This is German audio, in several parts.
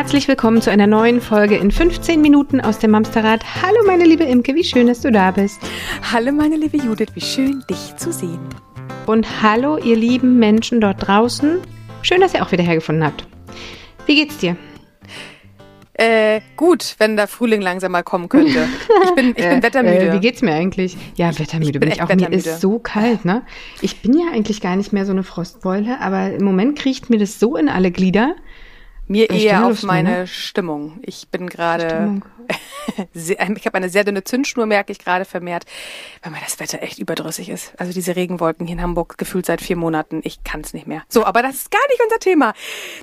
herzlich willkommen zu einer neuen Folge in 15 Minuten aus dem Mamsterrad. Hallo meine liebe Imke, wie schön, dass du da bist. Hallo meine liebe Judith, wie schön dich zu sehen. Und hallo ihr lieben Menschen dort draußen. Schön, dass ihr auch wieder hergefunden habt. Wie geht's dir? Äh, gut, wenn der Frühling langsam mal kommen könnte. Ich bin, ich bin äh, wettermüde. Äh, wie geht's mir eigentlich? Ja, wettermüde ich bin, bin ich auch. Mir ist so kalt, ne? Ich bin ja eigentlich gar nicht mehr so eine Frostbeule, aber im Moment kriecht mir das so in alle Glieder. Mir eher auf meine ne? Stimmung. Ich bin gerade, ich habe eine sehr dünne Zündschnur, merke ich gerade vermehrt, weil mir das Wetter echt überdrüssig ist. Also diese Regenwolken hier in Hamburg gefühlt seit vier Monaten. Ich kann es nicht mehr. So, aber das ist gar nicht unser Thema.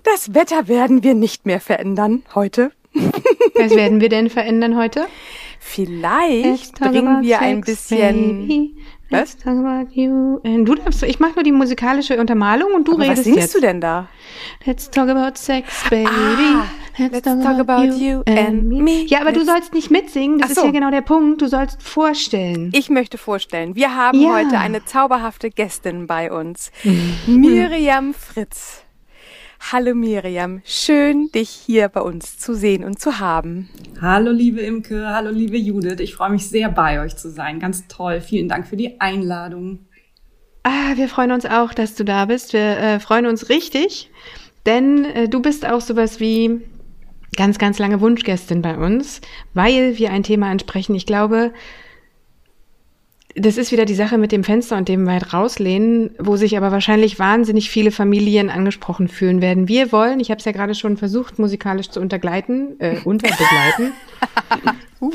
Das Wetter werden wir nicht mehr verändern heute. Was werden wir denn verändern heute? Vielleicht bringen wir ein bisschen. Was? Du darfst, ich mache nur die musikalische Untermalung und du Aber redest was singst jetzt. du denn da? Let's talk about sex, baby. Ah, let's, let's talk, talk, about, you and me. Ja, aber let's du sollst nicht mitsingen. Das so. ist ja genau der Punkt. Du sollst vorstellen. Ich möchte vorstellen. Wir haben ja. heute eine zauberhafte Gästin bei uns. Miriam Fritz. Hallo Miriam, schön dich hier bei uns zu sehen und zu haben. Hallo liebe Imke, hallo liebe Judith, ich freue mich sehr bei euch zu sein. Ganz toll, vielen Dank für die Einladung. Ah, wir freuen uns auch, dass du da bist. Wir äh, freuen uns richtig, denn äh, du bist auch sowas wie ganz, ganz lange Wunschgästin bei uns, weil wir ein Thema ansprechen. Ich glaube, das ist wieder die Sache mit dem Fenster und dem weit rauslehnen, wo sich aber wahrscheinlich wahnsinnig viele Familien angesprochen fühlen werden. Wir wollen, ich habe es ja gerade schon versucht, musikalisch zu untergleiten, äh, unterbegleiten. uh,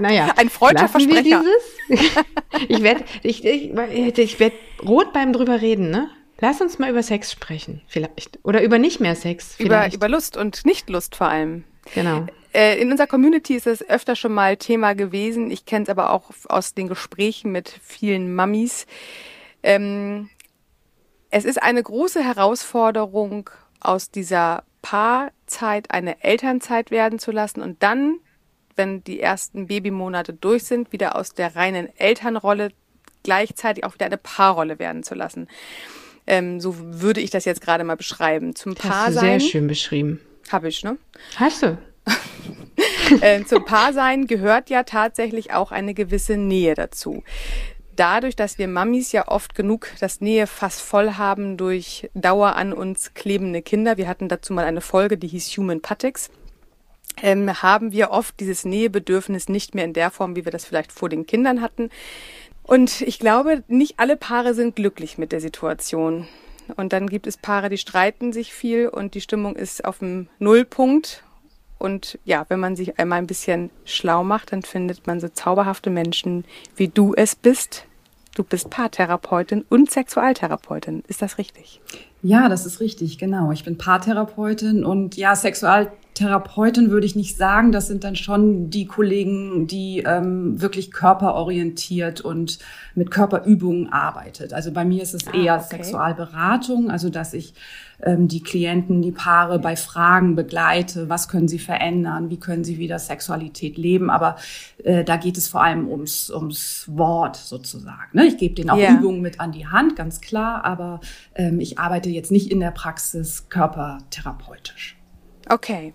naja, ein freudscher Versprecher. ich werde ich, ich, ich werd rot beim drüber reden, ne? Lass uns mal über Sex sprechen, vielleicht. Oder über nicht mehr Sex. Vielleicht. Über, über Lust und Nicht-Lust vor allem. Genau. Äh, in unserer Community ist es öfter schon mal Thema gewesen. Ich kenne es aber auch aus den Gesprächen mit vielen Mammis. Ähm, es ist eine große Herausforderung, aus dieser Paarzeit eine Elternzeit werden zu lassen und dann, wenn die ersten Babymonate durch sind, wieder aus der reinen Elternrolle gleichzeitig auch wieder eine Paarrolle werden zu lassen. Ähm, so würde ich das jetzt gerade mal beschreiben. Zum Paar Hast du sehr schön beschrieben. Habe ich, ne? Hast du? äh, zum Paarsein gehört ja tatsächlich auch eine gewisse Nähe dazu. Dadurch, dass wir Mamis ja oft genug das Nähefass voll haben durch Dauer an uns klebende Kinder, wir hatten dazu mal eine Folge, die hieß Human Patix, ähm, haben wir oft dieses Nähebedürfnis nicht mehr in der Form, wie wir das vielleicht vor den Kindern hatten. Und ich glaube, nicht alle Paare sind glücklich mit der Situation. Und dann gibt es Paare, die streiten sich viel und die Stimmung ist auf dem Nullpunkt und ja, wenn man sich einmal ein bisschen schlau macht, dann findet man so zauberhafte Menschen, wie du es bist. Du bist Paartherapeutin und Sexualtherapeutin. Ist das richtig? Ja, das ist richtig, genau. Ich bin Paartherapeutin und ja, Sexualtherapeutin würde ich nicht sagen. Das sind dann schon die Kollegen, die ähm, wirklich körperorientiert und mit Körperübungen arbeitet. Also bei mir ist es ah, eher okay. Sexualberatung, also dass ich die Klienten, die Paare bei Fragen begleite, was können sie verändern, wie können sie wieder Sexualität leben. Aber äh, da geht es vor allem ums, ums Wort sozusagen. Ne? Ich gebe denen auch yeah. Übungen mit an die Hand, ganz klar, aber ähm, ich arbeite jetzt nicht in der Praxis körpertherapeutisch. Okay,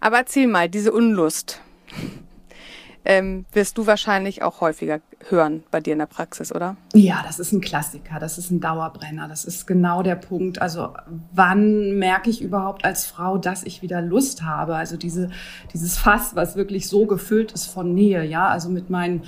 aber erzähl mal, diese Unlust ähm, wirst du wahrscheinlich auch häufiger hören bei dir in der Praxis, oder? Ja, das ist ein Klassiker, das ist ein Dauerbrenner, das ist genau der Punkt. Also wann merke ich überhaupt als Frau, dass ich wieder Lust habe? Also diese, dieses Fass, was wirklich so gefüllt ist von Nähe, ja, also mit meinen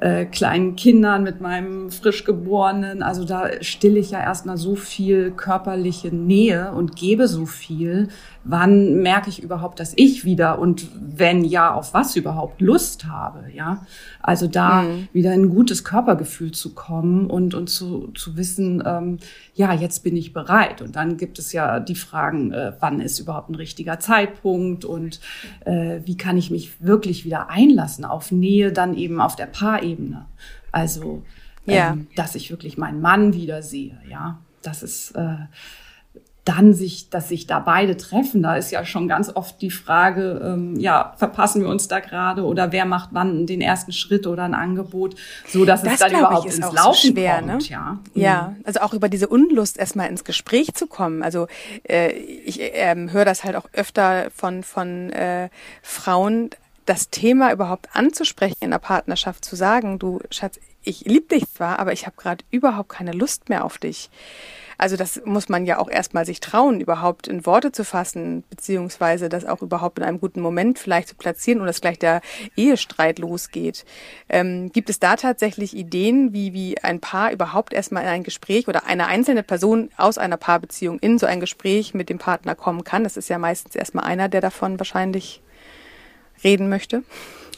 äh, kleinen Kindern, mit meinem frisch geborenen. Also da stille ich ja erstmal so viel körperliche Nähe und gebe so viel. Wann merke ich überhaupt, dass ich wieder und wenn ja, auf was überhaupt Lust habe, ja? Also da mhm. wieder in ein gutes Körpergefühl zu kommen und, und zu, zu wissen, ähm, ja, jetzt bin ich bereit. Und dann gibt es ja die Fragen, äh, wann ist überhaupt ein richtiger Zeitpunkt und äh, wie kann ich mich wirklich wieder einlassen auf Nähe, dann eben auf der Paarebene. Also, ähm, ja. dass ich wirklich meinen Mann wieder sehe, ja. Das ist, äh, dann sich, dass sich da beide treffen, da ist ja schon ganz oft die Frage, ähm, ja, verpassen wir uns da gerade oder wer macht wann den ersten Schritt oder ein Angebot, so dass das es dann überhaupt ich, ins Laufen so schwer, kommt. Ne? Ja. ja, also auch über diese Unlust erstmal ins Gespräch zu kommen. Also äh, ich äh, höre das halt auch öfter von von äh, Frauen, das Thema überhaupt anzusprechen in der Partnerschaft, zu sagen, du Schatz, ich liebe dich zwar, aber ich habe gerade überhaupt keine Lust mehr auf dich. Also das muss man ja auch erstmal sich trauen, überhaupt in Worte zu fassen, beziehungsweise das auch überhaupt in einem guten Moment vielleicht zu platzieren und dass gleich der Ehestreit losgeht. Ähm, gibt es da tatsächlich Ideen, wie, wie ein Paar überhaupt erstmal in ein Gespräch oder eine einzelne Person aus einer Paarbeziehung in so ein Gespräch mit dem Partner kommen kann? Das ist ja meistens erstmal einer, der davon wahrscheinlich reden möchte.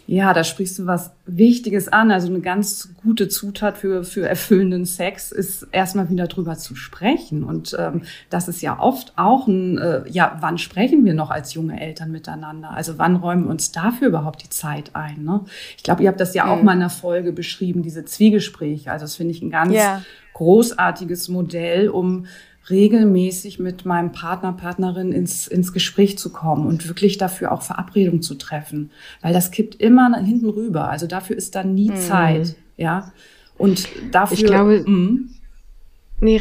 Ja, da sprichst du was Wichtiges an. Also eine ganz gute Zutat für, für erfüllenden Sex ist erstmal wieder drüber zu sprechen. Und ähm, das ist ja oft auch ein, äh, ja, wann sprechen wir noch als junge Eltern miteinander? Also wann räumen wir uns dafür überhaupt die Zeit ein? Ne? Ich glaube, ihr habt das ja auch mhm. mal in der Folge beschrieben, diese Zwiegespräche. Also das finde ich ein ganz ja. großartiges Modell, um regelmäßig mit meinem Partner, Partnerin ins, ins Gespräch zu kommen und wirklich dafür auch Verabredungen zu treffen. Weil das kippt immer hinten rüber. Also dafür ist dann nie mhm. Zeit. Ja. Und dafür. Ich glaube, mh. nee,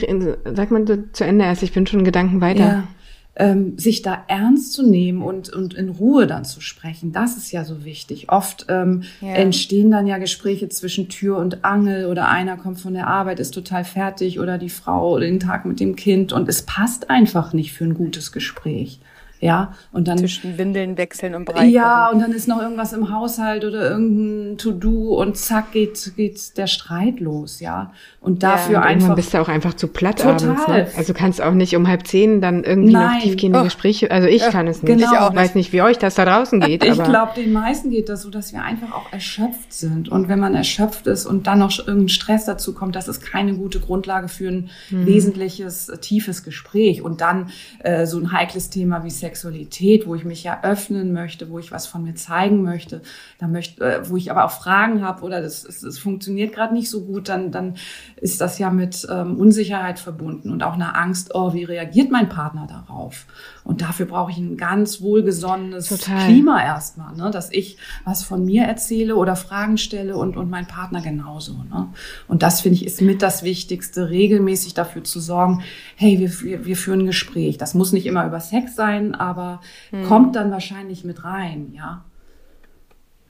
sag mal zu Ende erst, ich bin schon Gedanken weiter. Ja ähm, sich da ernst zu nehmen und, und in Ruhe dann zu sprechen, das ist ja so wichtig. Oft ähm, ja. entstehen dann ja Gespräche zwischen Tür und Angel oder einer kommt von der Arbeit, ist total fertig oder die Frau den Tag mit dem Kind und es passt einfach nicht für ein gutes Gespräch. Ja, und dann. Zwischen Windeln wechseln und Brei. Ja, und dann ist noch irgendwas im Haushalt oder irgendein To-Do und zack geht, geht der Streit los, ja. Und dafür ja, und einfach. bist du auch einfach zu platt total. abends, ne? Also kannst auch nicht um halb zehn dann irgendwie Nein. noch tiefgehende oh. Gespräche, also ich kann es nicht. Genau. Ich auch weiß nicht, wie euch das da draußen geht. Ich glaube, den meisten geht das so, dass wir einfach auch erschöpft sind. Und wenn man erschöpft ist und dann noch irgendein Stress dazu kommt, das ist keine gute Grundlage für ein mhm. wesentliches, tiefes Gespräch. Und dann äh, so ein heikles Thema wie Sex Sexualität, wo ich mich ja öffnen möchte, wo ich was von mir zeigen möchte, da möchte, äh, wo ich aber auch Fragen habe oder das, das, das funktioniert gerade nicht so gut, dann, dann ist das ja mit ähm, Unsicherheit verbunden und auch einer Angst, oh, wie reagiert mein Partner darauf? Und dafür brauche ich ein ganz wohlgesonnenes Total. Klima erstmal, ne? dass ich was von mir erzähle oder Fragen stelle und, und mein Partner genauso. Ne? Und das finde ich ist mit das Wichtigste, regelmäßig dafür zu sorgen, hey, wir, wir, wir führen ein Gespräch. Das muss nicht immer über Sex sein, aber hm. kommt dann wahrscheinlich mit rein, ja.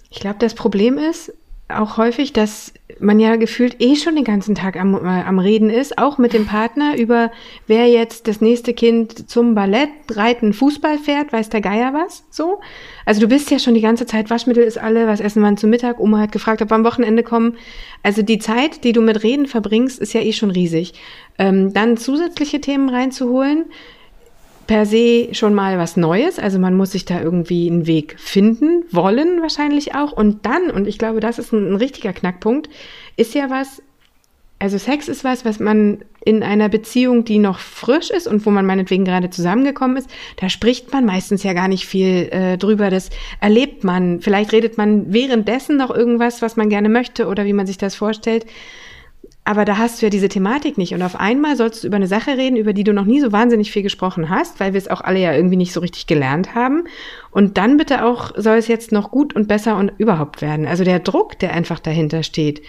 Ich glaube, das Problem ist, auch häufig, dass man ja gefühlt eh schon den ganzen Tag am, äh, am Reden ist, auch mit dem Partner über, wer jetzt das nächste Kind zum Ballett, Reiten, Fußball fährt, weiß der Geier was, so. Also du bist ja schon die ganze Zeit, Waschmittel ist alle, was essen wir zum Mittag, Oma hat gefragt, ob wir am Wochenende kommen. Also die Zeit, die du mit Reden verbringst, ist ja eh schon riesig. Ähm, dann zusätzliche Themen reinzuholen, per se schon mal was Neues. Also man muss sich da irgendwie einen Weg finden, wollen wahrscheinlich auch. Und dann, und ich glaube, das ist ein, ein richtiger Knackpunkt, ist ja was, also Sex ist was, was man in einer Beziehung, die noch frisch ist und wo man meinetwegen gerade zusammengekommen ist, da spricht man meistens ja gar nicht viel äh, drüber. Das erlebt man. Vielleicht redet man währenddessen noch irgendwas, was man gerne möchte oder wie man sich das vorstellt. Aber da hast du ja diese Thematik nicht. Und auf einmal sollst du über eine Sache reden, über die du noch nie so wahnsinnig viel gesprochen hast, weil wir es auch alle ja irgendwie nicht so richtig gelernt haben. Und dann bitte auch soll es jetzt noch gut und besser und überhaupt werden. Also der Druck, der einfach dahinter steht,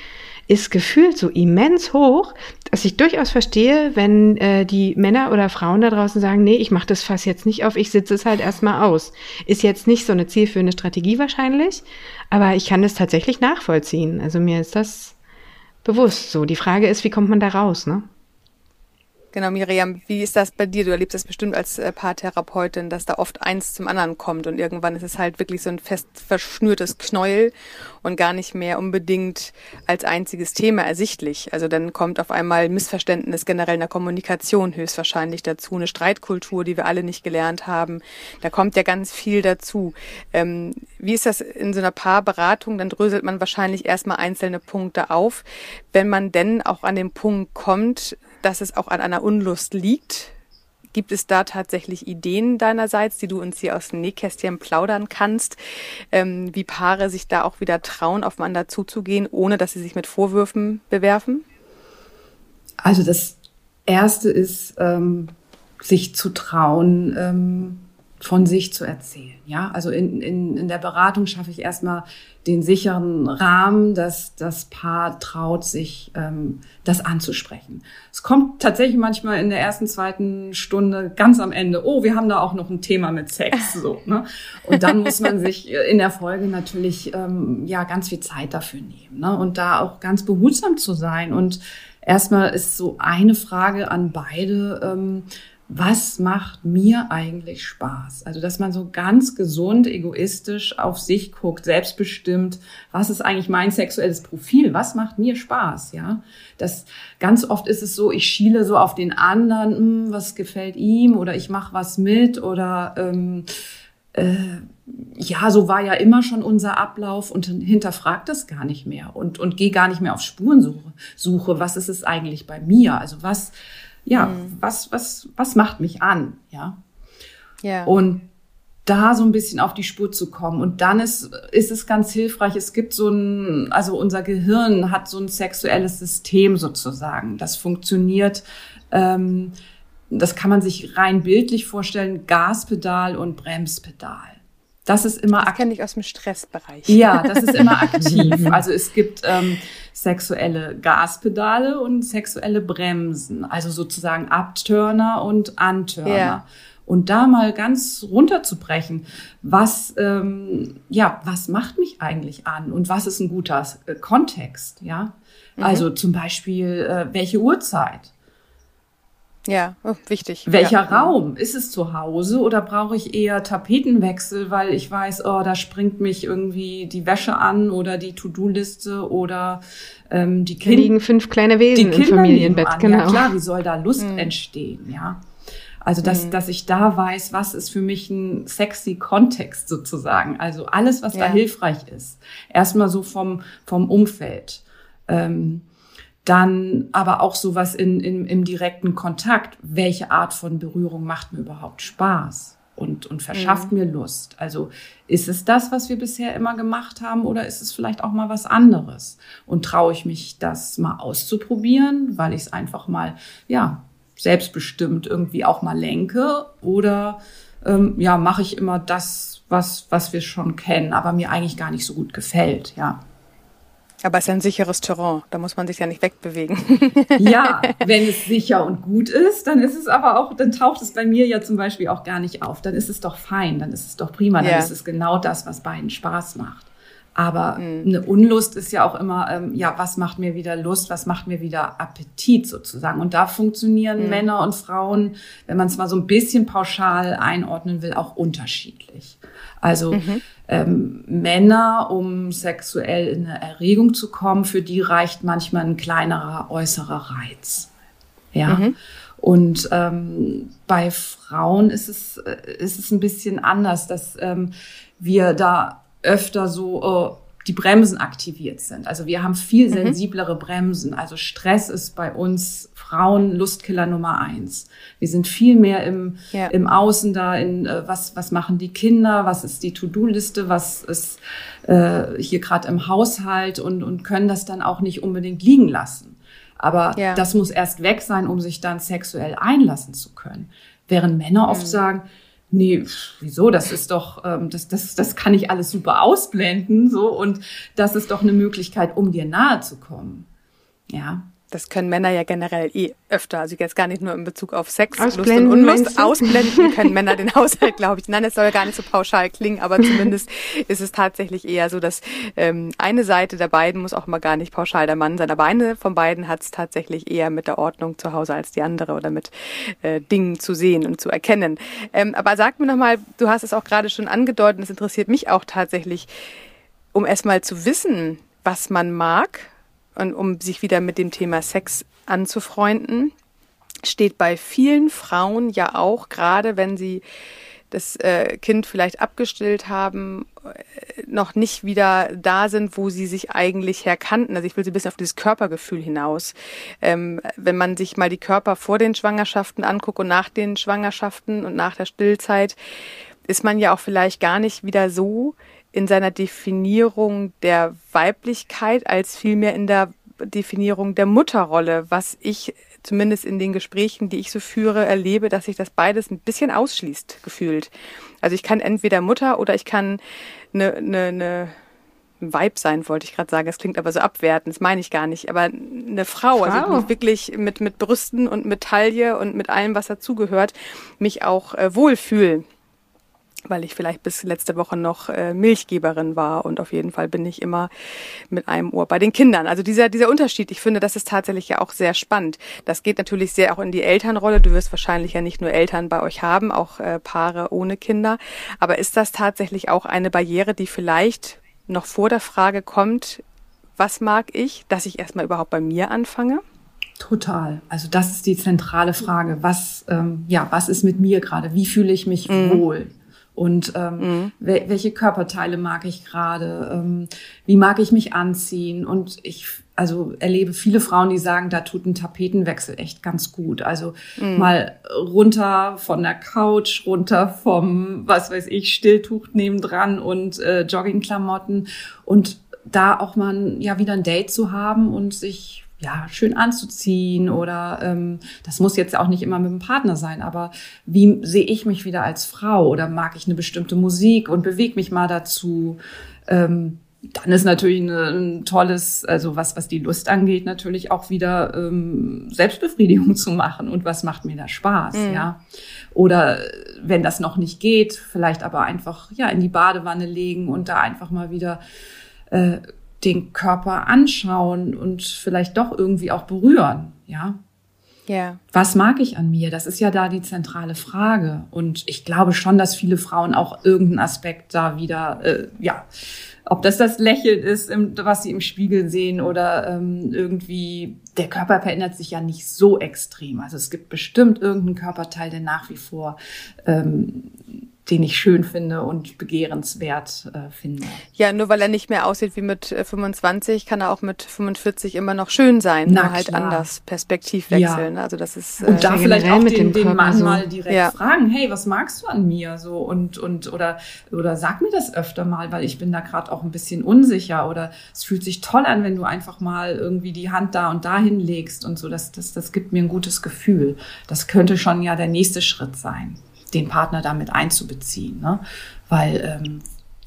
ist gefühlt so immens hoch, dass ich durchaus verstehe, wenn äh, die Männer oder Frauen da draußen sagen, nee, ich mache das Fass jetzt nicht auf, ich sitze es halt erstmal aus. Ist jetzt nicht so eine zielführende Strategie wahrscheinlich, aber ich kann es tatsächlich nachvollziehen. Also mir ist das bewusst so. Die Frage ist, wie kommt man da raus, ne? Genau, Miriam, wie ist das bei dir? Du erlebst das bestimmt als äh, Paartherapeutin, dass da oft eins zum anderen kommt und irgendwann ist es halt wirklich so ein fest verschnürtes Knäuel und gar nicht mehr unbedingt als einziges Thema ersichtlich. Also dann kommt auf einmal Missverständnis generell in der Kommunikation höchstwahrscheinlich dazu, eine Streitkultur, die wir alle nicht gelernt haben. Da kommt ja ganz viel dazu. Ähm, wie ist das in so einer Paarberatung? Dann dröselt man wahrscheinlich erstmal einzelne Punkte auf. Wenn man denn auch an den Punkt kommt, dass es auch an einer Unlust liegt. Gibt es da tatsächlich Ideen deinerseits, die du uns hier aus dem Nähkästchen plaudern kannst, ähm, wie Paare sich da auch wieder trauen, aufeinander zuzugehen, ohne dass sie sich mit Vorwürfen bewerfen? Also das Erste ist, ähm, sich zu trauen, ähm, von sich zu erzählen. Ja, also in, in, in der Beratung schaffe ich erstmal den sicheren Rahmen, dass das Paar traut, sich ähm, das anzusprechen. Es kommt tatsächlich manchmal in der ersten, zweiten Stunde ganz am Ende, oh, wir haben da auch noch ein Thema mit Sex. So, ne? Und dann muss man sich in der Folge natürlich ähm, ja ganz viel Zeit dafür nehmen ne? und da auch ganz behutsam zu sein. Und erstmal ist so eine Frage an beide. Ähm, was macht mir eigentlich Spaß? Also, dass man so ganz gesund, egoistisch auf sich guckt, selbstbestimmt, was ist eigentlich mein sexuelles Profil? Was macht mir Spaß? Ja, das ganz oft ist es so, ich schiele so auf den anderen, hm, was gefällt ihm oder ich mache was mit oder ähm, äh, ja, so war ja immer schon unser Ablauf und hinterfragt das gar nicht mehr und und gehe gar nicht mehr auf Spurensuche. Suche, was ist es eigentlich bei mir? Also was ja, mhm. was, was, was macht mich an, ja. Ja. Und da so ein bisschen auf die Spur zu kommen. Und dann ist, ist es ganz hilfreich. Es gibt so ein, also unser Gehirn hat so ein sexuelles System sozusagen. Das funktioniert, ähm, das kann man sich rein bildlich vorstellen, Gaspedal und Bremspedal. Das ist immer. Das kenne ich aus dem Stressbereich. Ja, das ist immer aktiv. Also es gibt ähm, sexuelle Gaspedale und sexuelle Bremsen, also sozusagen Abturner und Antörner. Ja. Und da mal ganz runterzubrechen, was ähm, ja, was macht mich eigentlich an und was ist ein guter äh, Kontext, ja? Mhm. Also zum Beispiel äh, welche Uhrzeit? Ja, oh, wichtig. Welcher ja. Raum? Ist es zu Hause oder brauche ich eher Tapetenwechsel, weil ich weiß, oh, da springt mich irgendwie die Wäsche an oder die To-Do-Liste oder ähm, die Kinder. liegen fünf kleine Wesen die im Familienbett, genau. Ja klar, wie soll da Lust mhm. entstehen, ja? Also, dass, mhm. dass ich da weiß, was ist für mich ein sexy Kontext sozusagen. Also alles, was ja. da hilfreich ist. Erstmal so vom, vom Umfeld. Ähm, dann aber auch sowas in, in, im direkten Kontakt. Welche Art von Berührung macht mir überhaupt Spaß und, und verschafft mhm. mir Lust? Also ist es das, was wir bisher immer gemacht haben oder ist es vielleicht auch mal was anderes? Und traue ich mich, das mal auszuprobieren, weil ich es einfach mal, ja, selbstbestimmt irgendwie auch mal lenke oder ähm, ja, mache ich immer das, was, was wir schon kennen, aber mir eigentlich gar nicht so gut gefällt, ja. Aber es ist ein sicheres Terrain, da muss man sich ja nicht wegbewegen. ja, wenn es sicher und gut ist, dann ist es aber auch, dann taucht es bei mir ja zum Beispiel auch gar nicht auf. Dann ist es doch fein, dann ist es doch prima, dann ja. ist es genau das, was beiden Spaß macht. Aber mhm. eine Unlust ist ja auch immer, ähm, ja, was macht mir wieder Lust, was macht mir wieder Appetit sozusagen. Und da funktionieren mhm. Männer und Frauen, wenn man es mal so ein bisschen pauschal einordnen will, auch unterschiedlich. Also mhm. Ähm, Männer, um sexuell in eine Erregung zu kommen, für die reicht manchmal ein kleinerer äußerer Reiz. Ja. Mhm. Und ähm, bei Frauen ist es, äh, ist es ein bisschen anders, dass ähm, wir da öfter so äh, die Bremsen aktiviert sind. Also wir haben viel mhm. sensiblere Bremsen. Also Stress ist bei uns Frauen Lustkiller Nummer eins. Wir sind viel mehr im, ja. im Außen da, in äh, was, was machen die Kinder, was ist die To-Do-Liste, was ist äh, hier gerade im Haushalt und, und können das dann auch nicht unbedingt liegen lassen. Aber ja. das muss erst weg sein, um sich dann sexuell einlassen zu können. Während Männer oft mhm. sagen, nee, wieso, das ist doch, ähm, das, das, das kann ich alles super ausblenden, so, und das ist doch eine Möglichkeit, um dir nahe zu kommen. Ja. Das können Männer ja generell eh öfter. Also jetzt gar nicht nur in Bezug auf Sex, Lust und Unlust. Ausblenden können Männer den Haushalt, glaube ich. Nein, es soll gar nicht so pauschal klingen, aber zumindest ist es tatsächlich eher so, dass ähm, eine Seite der beiden muss auch mal gar nicht pauschal der Mann sein, aber eine von beiden hat es tatsächlich eher mit der Ordnung zu Hause als die andere oder mit äh, Dingen zu sehen und zu erkennen. Ähm, aber sag mir nochmal, du hast es auch gerade schon angedeutet, es interessiert mich auch tatsächlich, um erstmal zu wissen, was man mag und um sich wieder mit dem Thema Sex anzufreunden, steht bei vielen Frauen ja auch, gerade wenn sie das äh, Kind vielleicht abgestillt haben, äh, noch nicht wieder da sind, wo sie sich eigentlich herkannten. Also ich will sie ein bisschen auf dieses Körpergefühl hinaus. Ähm, wenn man sich mal die Körper vor den Schwangerschaften anguckt und nach den Schwangerschaften und nach der Stillzeit, ist man ja auch vielleicht gar nicht wieder so in seiner Definierung der Weiblichkeit als vielmehr in der Definierung der Mutterrolle, was ich zumindest in den Gesprächen, die ich so führe, erlebe, dass sich das beides ein bisschen ausschließt, gefühlt. Also ich kann entweder Mutter oder ich kann eine, eine, eine Vibe sein, wollte ich gerade sagen. Das klingt aber so abwertend, das meine ich gar nicht. Aber eine Frau, also Frau. also wirklich mit, mit Brüsten und mit Taille und mit allem, was dazugehört, mich auch äh, wohlfühlen weil ich vielleicht bis letzte Woche noch äh, Milchgeberin war und auf jeden Fall bin ich immer mit einem Ohr bei den Kindern. Also dieser, dieser Unterschied, ich finde, das ist tatsächlich ja auch sehr spannend. Das geht natürlich sehr auch in die Elternrolle. Du wirst wahrscheinlich ja nicht nur Eltern bei euch haben, auch äh, Paare ohne Kinder. Aber ist das tatsächlich auch eine Barriere, die vielleicht noch vor der Frage kommt, was mag ich, dass ich erstmal überhaupt bei mir anfange? Total. Also das ist die zentrale Frage. Was, ähm, ja, was ist mit mir gerade? Wie fühle ich mich mhm. wohl? Und ähm, mhm. welche Körperteile mag ich gerade? Ähm, wie mag ich mich anziehen? Und ich also erlebe viele Frauen, die sagen, da tut ein Tapetenwechsel echt ganz gut. Also mhm. mal runter von der Couch, runter vom, was weiß ich, Stilltuch nebendran und äh, Joggingklamotten und da auch mal ja wieder ein Date zu haben und sich ja, schön anzuziehen oder ähm, das muss jetzt auch nicht immer mit dem Partner sein, aber wie sehe ich mich wieder als Frau oder mag ich eine bestimmte Musik und bewege mich mal dazu? Ähm, dann ist natürlich ein tolles, also was, was die Lust angeht, natürlich auch wieder ähm, Selbstbefriedigung zu machen und was macht mir da Spaß, mhm. ja. Oder wenn das noch nicht geht, vielleicht aber einfach ja in die Badewanne legen und da einfach mal wieder äh, den Körper anschauen und vielleicht doch irgendwie auch berühren, ja. Ja. Was mag ich an mir? Das ist ja da die zentrale Frage. Und ich glaube schon, dass viele Frauen auch irgendeinen Aspekt da wieder, äh, ja, ob das das Lächeln ist, was sie im Spiegel sehen oder ähm, irgendwie, der Körper verändert sich ja nicht so extrem. Also es gibt bestimmt irgendeinen Körperteil, der nach wie vor ähm, den ich schön finde und begehrenswert äh, finde. Ja, nur weil er nicht mehr aussieht wie mit 25, äh, kann er auch mit 45 immer noch schön sein, Na, nur halt klar. anders Perspektiv wechseln. Ja. Also das ist äh, und da vielleicht auch den, den Mann so. mal direkt ja. fragen, hey, was magst du an mir so und und oder oder sag mir das öfter mal, weil ich bin da gerade auch ein bisschen unsicher oder es fühlt sich toll an, wenn du einfach mal irgendwie die Hand da und da hinlegst und so. Das das das gibt mir ein gutes Gefühl. Das könnte schon ja der nächste Schritt sein den Partner damit einzubeziehen. Ne? Weil ähm,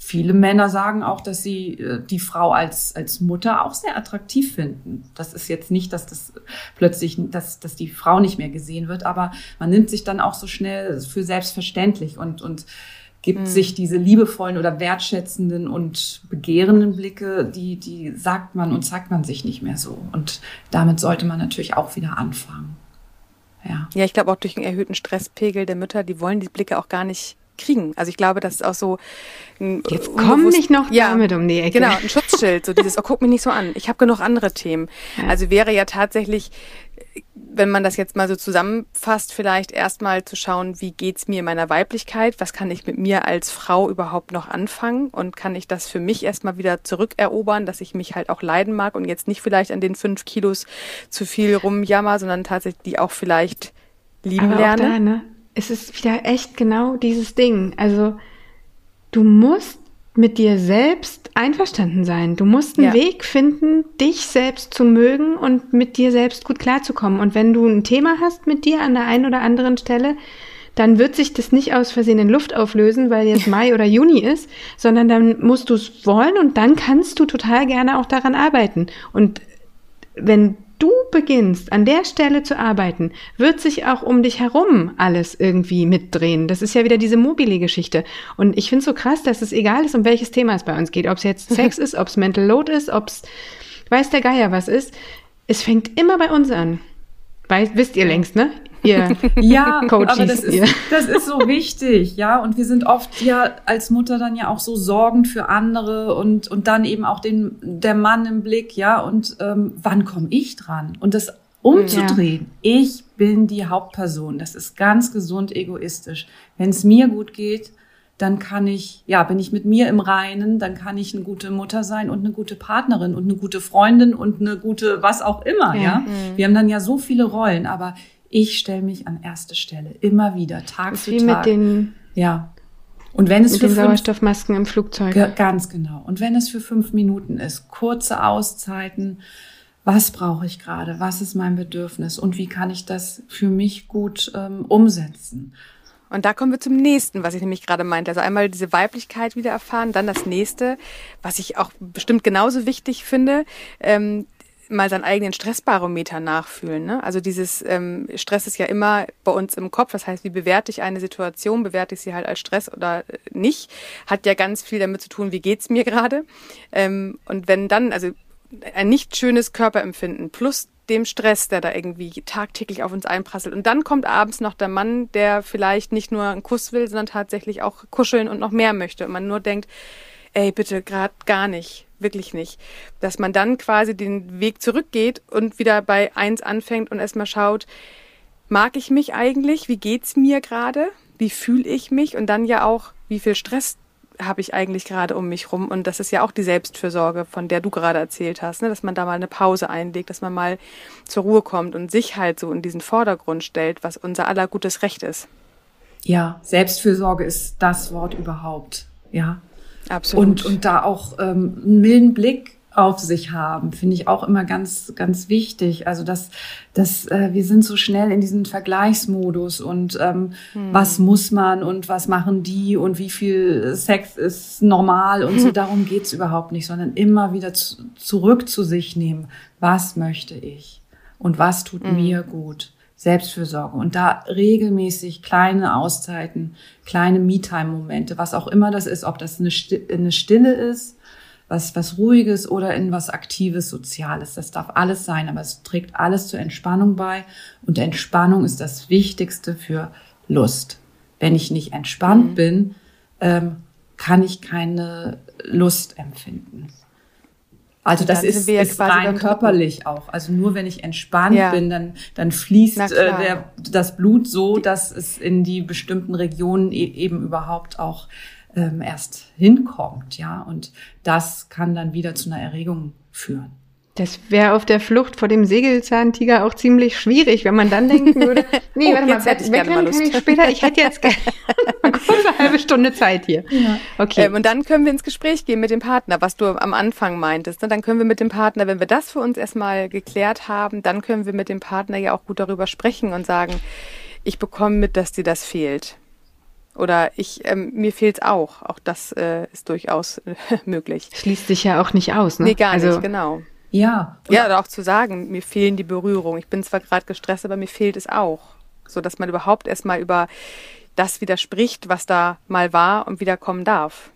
viele Männer sagen auch, dass sie äh, die Frau als, als Mutter auch sehr attraktiv finden. Das ist jetzt nicht, dass das plötzlich, dass, dass die Frau nicht mehr gesehen wird, aber man nimmt sich dann auch so schnell für selbstverständlich und, und gibt mhm. sich diese liebevollen oder wertschätzenden und begehrenden Blicke, die, die sagt man und zeigt man sich nicht mehr so. Und damit sollte man natürlich auch wieder anfangen. Ja, ja ich glaube auch durch einen erhöhten Stresspegel der Mütter, die wollen die Blicke auch gar nicht kriegen. Also ich glaube, das ist auch so ein Jetzt komm nicht noch ja, damit um die Ecke. Genau, ein Schutzschild, so dieses, oh, guck mich nicht so an. Ich habe genug andere Themen. Ja. Also wäre ja tatsächlich wenn man das jetzt mal so zusammenfasst, vielleicht erstmal zu schauen, wie geht's mir in meiner Weiblichkeit? Was kann ich mit mir als Frau überhaupt noch anfangen? Und kann ich das für mich erstmal wieder zurückerobern, dass ich mich halt auch leiden mag und jetzt nicht vielleicht an den fünf Kilos zu viel rumjammer, sondern tatsächlich die auch vielleicht lieben Aber lerne? Auch da, ne? Es ist wieder echt genau dieses Ding. Also, du musst mit dir selbst einverstanden sein. Du musst einen ja. Weg finden, dich selbst zu mögen und mit dir selbst gut klarzukommen. Und wenn du ein Thema hast mit dir an der einen oder anderen Stelle, dann wird sich das nicht aus Versehen in Luft auflösen, weil jetzt Mai oder Juni ist, sondern dann musst du es wollen und dann kannst du total gerne auch daran arbeiten. Und wenn du beginnst, an der Stelle zu arbeiten, wird sich auch um dich herum alles irgendwie mitdrehen. Das ist ja wieder diese mobile-Geschichte. Und ich finde es so krass, dass es egal ist, um welches Thema es bei uns geht. Ob es jetzt Sex ist, ob es Mental Load ist, ob es weiß der Geier was ist. Es fängt immer bei uns an. Weiß, wisst ihr längst, ne? Ihr ja, Coaches. Aber das ist, das ist so wichtig, ja. Und wir sind oft ja als Mutter dann ja auch so sorgend für andere und, und dann eben auch den, der Mann im Blick, ja. Und ähm, wann komme ich dran? Und das umzudrehen. Ja. Ich bin die Hauptperson. Das ist ganz gesund egoistisch. Wenn es mir gut geht, dann kann ich, ja, bin ich mit mir im Reinen, dann kann ich eine gute Mutter sein und eine gute Partnerin und eine gute Freundin und eine gute was auch immer, ja. ja? Mhm. Wir haben dann ja so viele Rollen, aber ich stelle mich an erste Stelle, immer wieder, Tag für wie Tag. Mit den, ja. Und wenn es mit für den Sauerstoffmasken im Flugzeug. Ganz genau. Und wenn es für fünf Minuten ist, kurze Auszeiten, was brauche ich gerade, was ist mein Bedürfnis und wie kann ich das für mich gut ähm, umsetzen. Und da kommen wir zum nächsten, was ich nämlich gerade meinte. Also einmal diese Weiblichkeit wieder erfahren, dann das nächste, was ich auch bestimmt genauso wichtig finde, ähm, mal seinen eigenen Stressbarometer nachfühlen. Ne? Also dieses ähm, Stress ist ja immer bei uns im Kopf. Das heißt, wie bewerte ich eine Situation? Bewerte ich sie halt als Stress oder äh, nicht? Hat ja ganz viel damit zu tun, wie geht's mir gerade. Ähm, und wenn dann, also ein nicht schönes Körperempfinden plus dem Stress, der da irgendwie tagtäglich auf uns einprasselt. Und dann kommt abends noch der Mann, der vielleicht nicht nur einen Kuss will, sondern tatsächlich auch kuscheln und noch mehr möchte. Und man nur denkt, ey, bitte gerade gar nicht, wirklich nicht. Dass man dann quasi den Weg zurückgeht und wieder bei eins anfängt und erstmal schaut, mag ich mich eigentlich? Wie geht's mir gerade? Wie fühle ich mich? Und dann ja auch, wie viel Stress habe ich eigentlich gerade um mich rum? Und das ist ja auch die Selbstfürsorge, von der du gerade erzählt hast, ne? dass man da mal eine Pause einlegt, dass man mal zur Ruhe kommt und sich halt so in diesen Vordergrund stellt, was unser aller gutes Recht ist. Ja, Selbstfürsorge ist das Wort überhaupt. Ja. Absolut. Und, und da auch ähm, einen milden Blick auf sich haben, finde ich auch immer ganz, ganz wichtig. Also dass, dass äh, wir sind so schnell in diesem Vergleichsmodus und ähm, hm. was muss man und was machen die und wie viel Sex ist normal und so. Darum geht's überhaupt nicht, sondern immer wieder zu, zurück zu sich nehmen. Was möchte ich und was tut hm. mir gut? Selbstfürsorge und da regelmäßig kleine Auszeiten, kleine Me-Time-Momente, was auch immer das ist, ob das eine, Stille ist, was, was Ruhiges oder in was Aktives, Soziales. Das darf alles sein, aber es trägt alles zur Entspannung bei. Und Entspannung ist das Wichtigste für Lust. Wenn ich nicht entspannt mhm. bin, ähm, kann ich keine Lust empfinden. Also das ist, ist rein körperlich auch. Also nur wenn ich entspannt ja. bin, dann, dann fließt äh, der, das Blut so, dass es in die bestimmten Regionen e eben überhaupt auch ähm, erst hinkommt, ja. Und das kann dann wieder zu einer Erregung führen. Das wäre auf der Flucht vor dem Segelzahntiger auch ziemlich schwierig, wenn man dann denken würde, nee, oh, warte mal, hätte ich gerne mal Lust. kann ich später, ich hätte jetzt gerne eine halbe Stunde Zeit hier. Ja. Okay. Ähm, und dann können wir ins Gespräch gehen mit dem Partner, was du am Anfang meintest. Ne? Dann können wir mit dem Partner, wenn wir das für uns erstmal geklärt haben, dann können wir mit dem Partner ja auch gut darüber sprechen und sagen, ich bekomme mit, dass dir das fehlt. Oder ich, ähm, mir fehlt's auch. Auch das äh, ist durchaus äh, möglich. Schließt sich ja auch nicht aus, ne? Nee, gar also, nicht, genau. Ja. Ja, oder auch zu sagen, mir fehlen die Berührungen. Ich bin zwar gerade gestresst, aber mir fehlt es auch. So dass man überhaupt erstmal über das widerspricht, was da mal war und wieder kommen darf.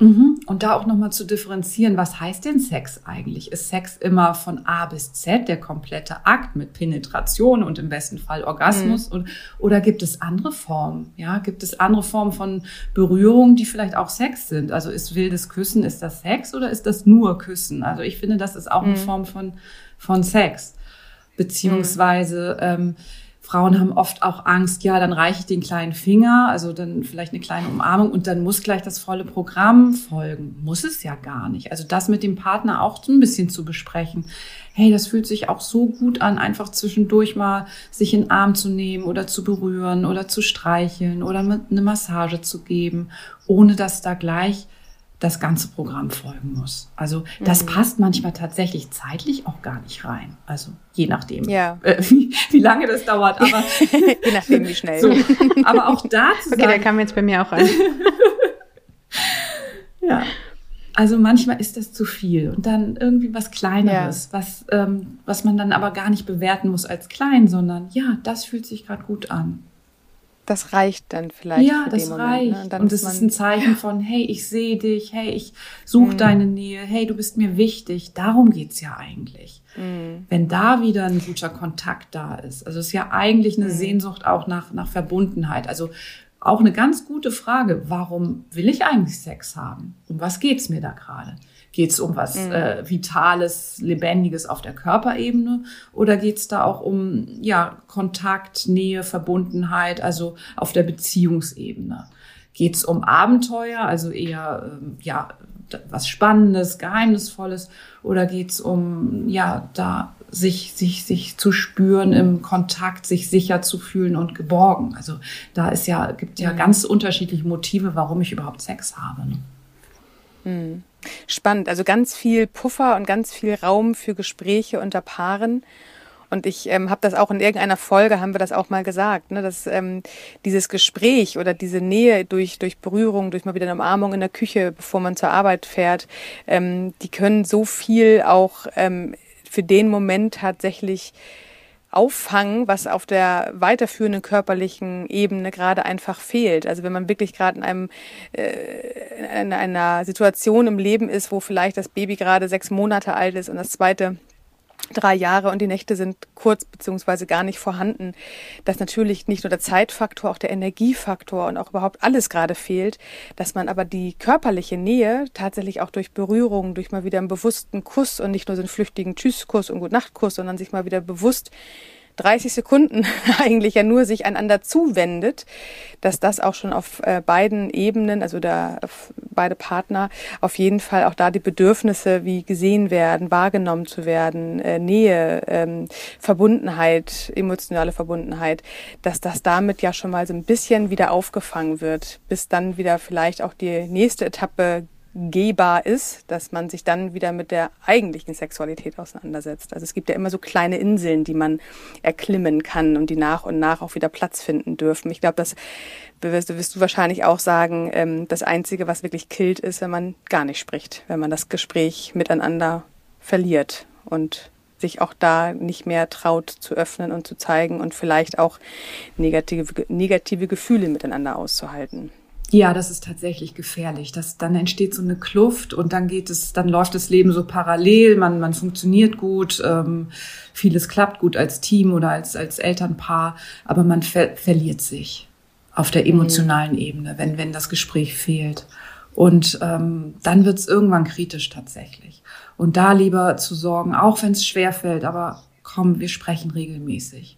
Mhm. Und da auch nochmal zu differenzieren, was heißt denn Sex eigentlich? Ist Sex immer von A bis Z der komplette Akt mit Penetration und im besten Fall Orgasmus? Mhm. Und, oder gibt es andere Formen? Ja, gibt es andere Formen von Berührung, die vielleicht auch Sex sind? Also ist wildes Küssen, ist das Sex oder ist das nur Küssen? Also ich finde, das ist auch mhm. eine Form von, von Sex. Beziehungsweise, ähm, Frauen haben oft auch Angst, ja, dann reiche ich den kleinen Finger, also dann vielleicht eine kleine Umarmung und dann muss gleich das volle Programm folgen. Muss es ja gar nicht. Also das mit dem Partner auch so ein bisschen zu besprechen. Hey, das fühlt sich auch so gut an, einfach zwischendurch mal sich in den Arm zu nehmen oder zu berühren oder zu streicheln oder eine Massage zu geben, ohne dass da gleich das ganze Programm folgen muss. Also das mhm. passt manchmal tatsächlich zeitlich auch gar nicht rein. Also je nachdem, ja. äh, wie, wie lange das dauert. Aber je nachdem, wie schnell. So, aber auch da zu Okay, sagen, der kam jetzt bei mir auch rein. ja. Also manchmal ist das zu viel und dann irgendwie was Kleineres, ja. was, ähm, was man dann aber gar nicht bewerten muss als klein, sondern ja, das fühlt sich gerade gut an das reicht dann vielleicht. Ja, das Moment, reicht. Ne? Und, und das ist ein Zeichen von, hey, ich sehe dich, hey, ich suche mhm. deine Nähe, hey, du bist mir wichtig. Darum geht's ja eigentlich. Mhm. Wenn da wieder ein guter Kontakt da ist. Also es ist ja eigentlich eine mhm. Sehnsucht auch nach, nach Verbundenheit. Also auch eine ganz gute Frage, warum will ich eigentlich Sex haben? Um was geht's mir da gerade? Geht es um was mhm. äh, Vitales, Lebendiges auf der Körperebene oder geht es da auch um ja, Kontakt, Nähe, Verbundenheit, also auf der Beziehungsebene? Geht es um Abenteuer, also eher ähm, ja, was Spannendes, Geheimnisvolles oder geht es um ja, da sich, sich, sich zu spüren im Kontakt, sich sicher zu fühlen und geborgen. Also da ist ja, gibt ja mhm. ganz unterschiedliche Motive, warum ich überhaupt Sex habe. Ne? Mhm. Spannend, also ganz viel Puffer und ganz viel Raum für Gespräche unter Paaren. Und ich ähm, habe das auch in irgendeiner Folge, haben wir das auch mal gesagt, ne, dass ähm, dieses Gespräch oder diese Nähe durch, durch Berührung, durch mal wieder eine Umarmung in der Küche, bevor man zur Arbeit fährt, ähm, die können so viel auch ähm, für den Moment tatsächlich auffangen, was auf der weiterführenden körperlichen Ebene gerade einfach fehlt. Also wenn man wirklich gerade in einem äh, in einer Situation im Leben ist, wo vielleicht das Baby gerade sechs Monate alt ist und das zweite drei Jahre und die Nächte sind kurz beziehungsweise gar nicht vorhanden, dass natürlich nicht nur der Zeitfaktor, auch der Energiefaktor und auch überhaupt alles gerade fehlt, dass man aber die körperliche Nähe tatsächlich auch durch Berührung, durch mal wieder einen bewussten Kuss und nicht nur so einen flüchtigen Tschüsskuss und Gutnachtkuss, sondern sich mal wieder bewusst 30 Sekunden eigentlich ja nur sich einander zuwendet, dass das auch schon auf äh, beiden Ebenen, also da beide Partner, auf jeden Fall auch da die Bedürfnisse wie gesehen werden, wahrgenommen zu werden, äh, Nähe, ähm, Verbundenheit, emotionale Verbundenheit, dass das damit ja schon mal so ein bisschen wieder aufgefangen wird, bis dann wieder vielleicht auch die nächste Etappe gehbar ist, dass man sich dann wieder mit der eigentlichen Sexualität auseinandersetzt. Also es gibt ja immer so kleine Inseln, die man erklimmen kann und die nach und nach auch wieder Platz finden dürfen. Ich glaube, das wirst, wirst du wahrscheinlich auch sagen, ähm, das Einzige, was wirklich killt, ist, wenn man gar nicht spricht, wenn man das Gespräch miteinander verliert und sich auch da nicht mehr traut zu öffnen und zu zeigen und vielleicht auch negative, negative Gefühle miteinander auszuhalten. Ja, das ist tatsächlich gefährlich. Das, dann entsteht so eine Kluft und dann geht es, dann läuft das Leben so parallel, man, man funktioniert gut, ähm, vieles klappt gut als Team oder als, als Elternpaar, aber man ver verliert sich auf der emotionalen mhm. Ebene, wenn, wenn das Gespräch fehlt. Und ähm, dann wird es irgendwann kritisch tatsächlich. Und da lieber zu sorgen, auch wenn es schwer fällt, aber komm, wir sprechen regelmäßig.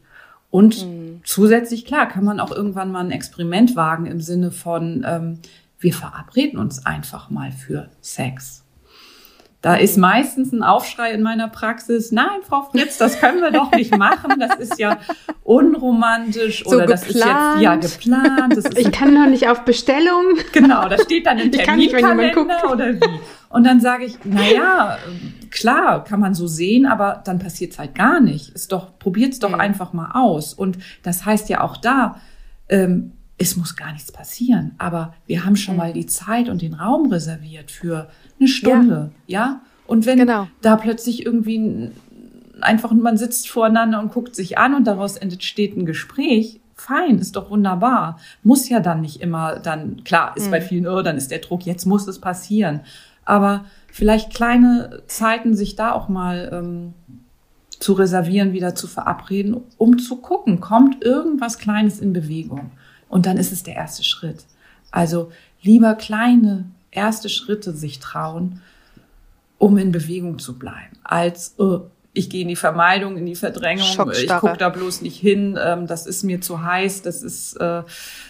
Und mhm. zusätzlich, klar, kann man auch irgendwann mal ein Experiment wagen im Sinne von, ähm, wir verabreden uns einfach mal für Sex. Da ist meistens ein Aufschrei in meiner Praxis, nein, Frau Fritz, das können wir doch nicht machen, das ist ja unromantisch so oder geplant. das ist jetzt ja geplant. Das ich kann noch nicht auf Bestellung. Genau, da steht dann im Terminkalender oder wie. Und dann sage ich, na ja, klar, kann man so sehen, aber dann passiert's halt gar nicht. Ist doch, probiert's doch mhm. einfach mal aus. Und das heißt ja auch da, ähm, es muss gar nichts passieren, aber wir haben schon mhm. mal die Zeit und den Raum reserviert für eine Stunde, ja. ja? Und wenn genau. da plötzlich irgendwie einfach man sitzt voreinander und guckt sich an und daraus entsteht ein Gespräch, fein, ist doch wunderbar. Muss ja dann nicht immer dann, klar, ist mhm. bei vielen, oh, dann ist der Druck, jetzt muss es passieren. Aber vielleicht kleine Zeiten sich da auch mal ähm, zu reservieren, wieder zu verabreden, um zu gucken, kommt irgendwas Kleines in Bewegung. Und dann ist es der erste Schritt. Also lieber kleine erste Schritte sich trauen, um in Bewegung zu bleiben, als uh, ich gehe in die Vermeidung, in die Verdrängung, ich gucke da bloß nicht hin, ähm, das ist mir zu heiß, das ist, äh,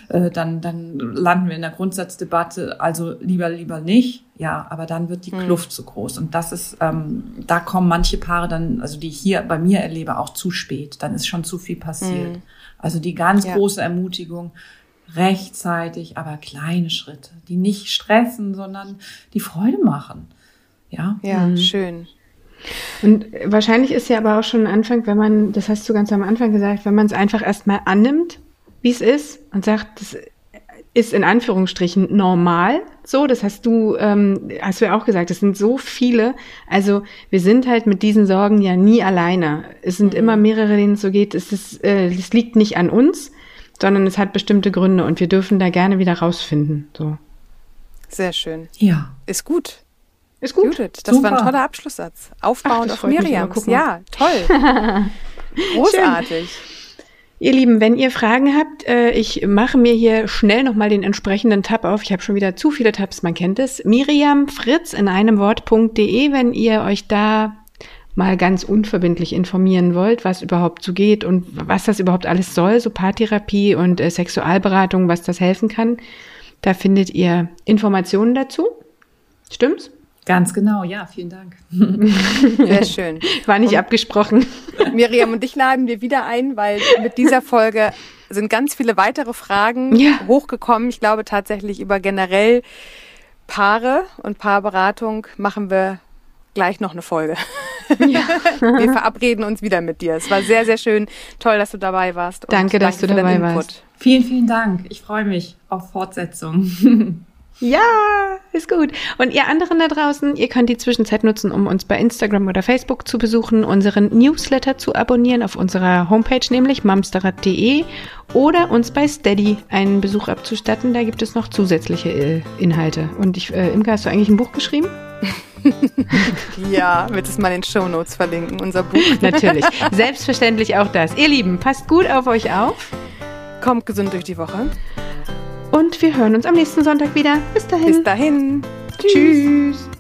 äh, dann, dann landen wir in der Grundsatzdebatte, also lieber, lieber nicht, ja, aber dann wird die hm. Kluft zu groß. Und das ist, ähm, da kommen manche Paare dann, also die ich hier bei mir erlebe, auch zu spät. Dann ist schon zu viel passiert. Hm. Also die ganz ja. große Ermutigung, rechtzeitig, aber kleine Schritte, die nicht stressen, sondern die Freude machen. Ja, ja mhm. schön. Und wahrscheinlich ist ja aber auch schon ein Anfang, wenn man, das hast du ganz am Anfang gesagt, wenn man es einfach erstmal annimmt, wie es ist und sagt, das ist in Anführungsstrichen normal. So, das hast du, ähm, hast du ja auch gesagt, es sind so viele. Also wir sind halt mit diesen Sorgen ja nie alleine. Es sind mhm. immer mehrere, denen es so geht. Es, ist, äh, es liegt nicht an uns, sondern es hat bestimmte Gründe und wir dürfen da gerne wieder rausfinden. So. Sehr schön. Ja. Ist gut. Ist gut. Judith, das Super. war ein toller Abschlusssatz. Aufbauend Ach, auf Miriam. Ja, toll. Großartig. Ihr Lieben, wenn ihr Fragen habt, äh, ich mache mir hier schnell nochmal den entsprechenden Tab auf. Ich habe schon wieder zu viele Tabs, man kennt es. Miriam Fritz in einem Wort.de, wenn ihr euch da mal ganz unverbindlich informieren wollt, was überhaupt so geht und was das überhaupt alles soll, so Paartherapie und äh, Sexualberatung, was das helfen kann. Da findet ihr Informationen dazu. Stimmt's? Ganz genau, ja, vielen Dank. Sehr schön. War nicht und abgesprochen. Miriam und dich laden wir wieder ein, weil mit dieser Folge sind ganz viele weitere Fragen ja. hochgekommen. Ich glaube tatsächlich über generell Paare und Paarberatung machen wir gleich noch eine Folge. Ja. wir verabreden uns wieder mit dir. Es war sehr, sehr schön. Toll, dass du dabei warst. Danke, dass danke du dabei warst. Vielen, vielen Dank. Ich freue mich auf Fortsetzung. Ja, ist gut. Und ihr anderen da draußen, ihr könnt die Zwischenzeit nutzen, um uns bei Instagram oder Facebook zu besuchen, unseren Newsletter zu abonnieren auf unserer Homepage, nämlich mamsterrad.de oder uns bei Steady einen Besuch abzustatten. Da gibt es noch zusätzliche äh, Inhalte. Und ich, äh, Imke, hast du eigentlich ein Buch geschrieben? ja, wird es mal in den Show Notes verlinken, unser Buch. Natürlich. Selbstverständlich auch das. Ihr Lieben, passt gut auf euch auf. Kommt gesund durch die Woche. Und wir hören uns am nächsten Sonntag wieder. Bis dahin. Bis dahin. Tschüss. Tschüss.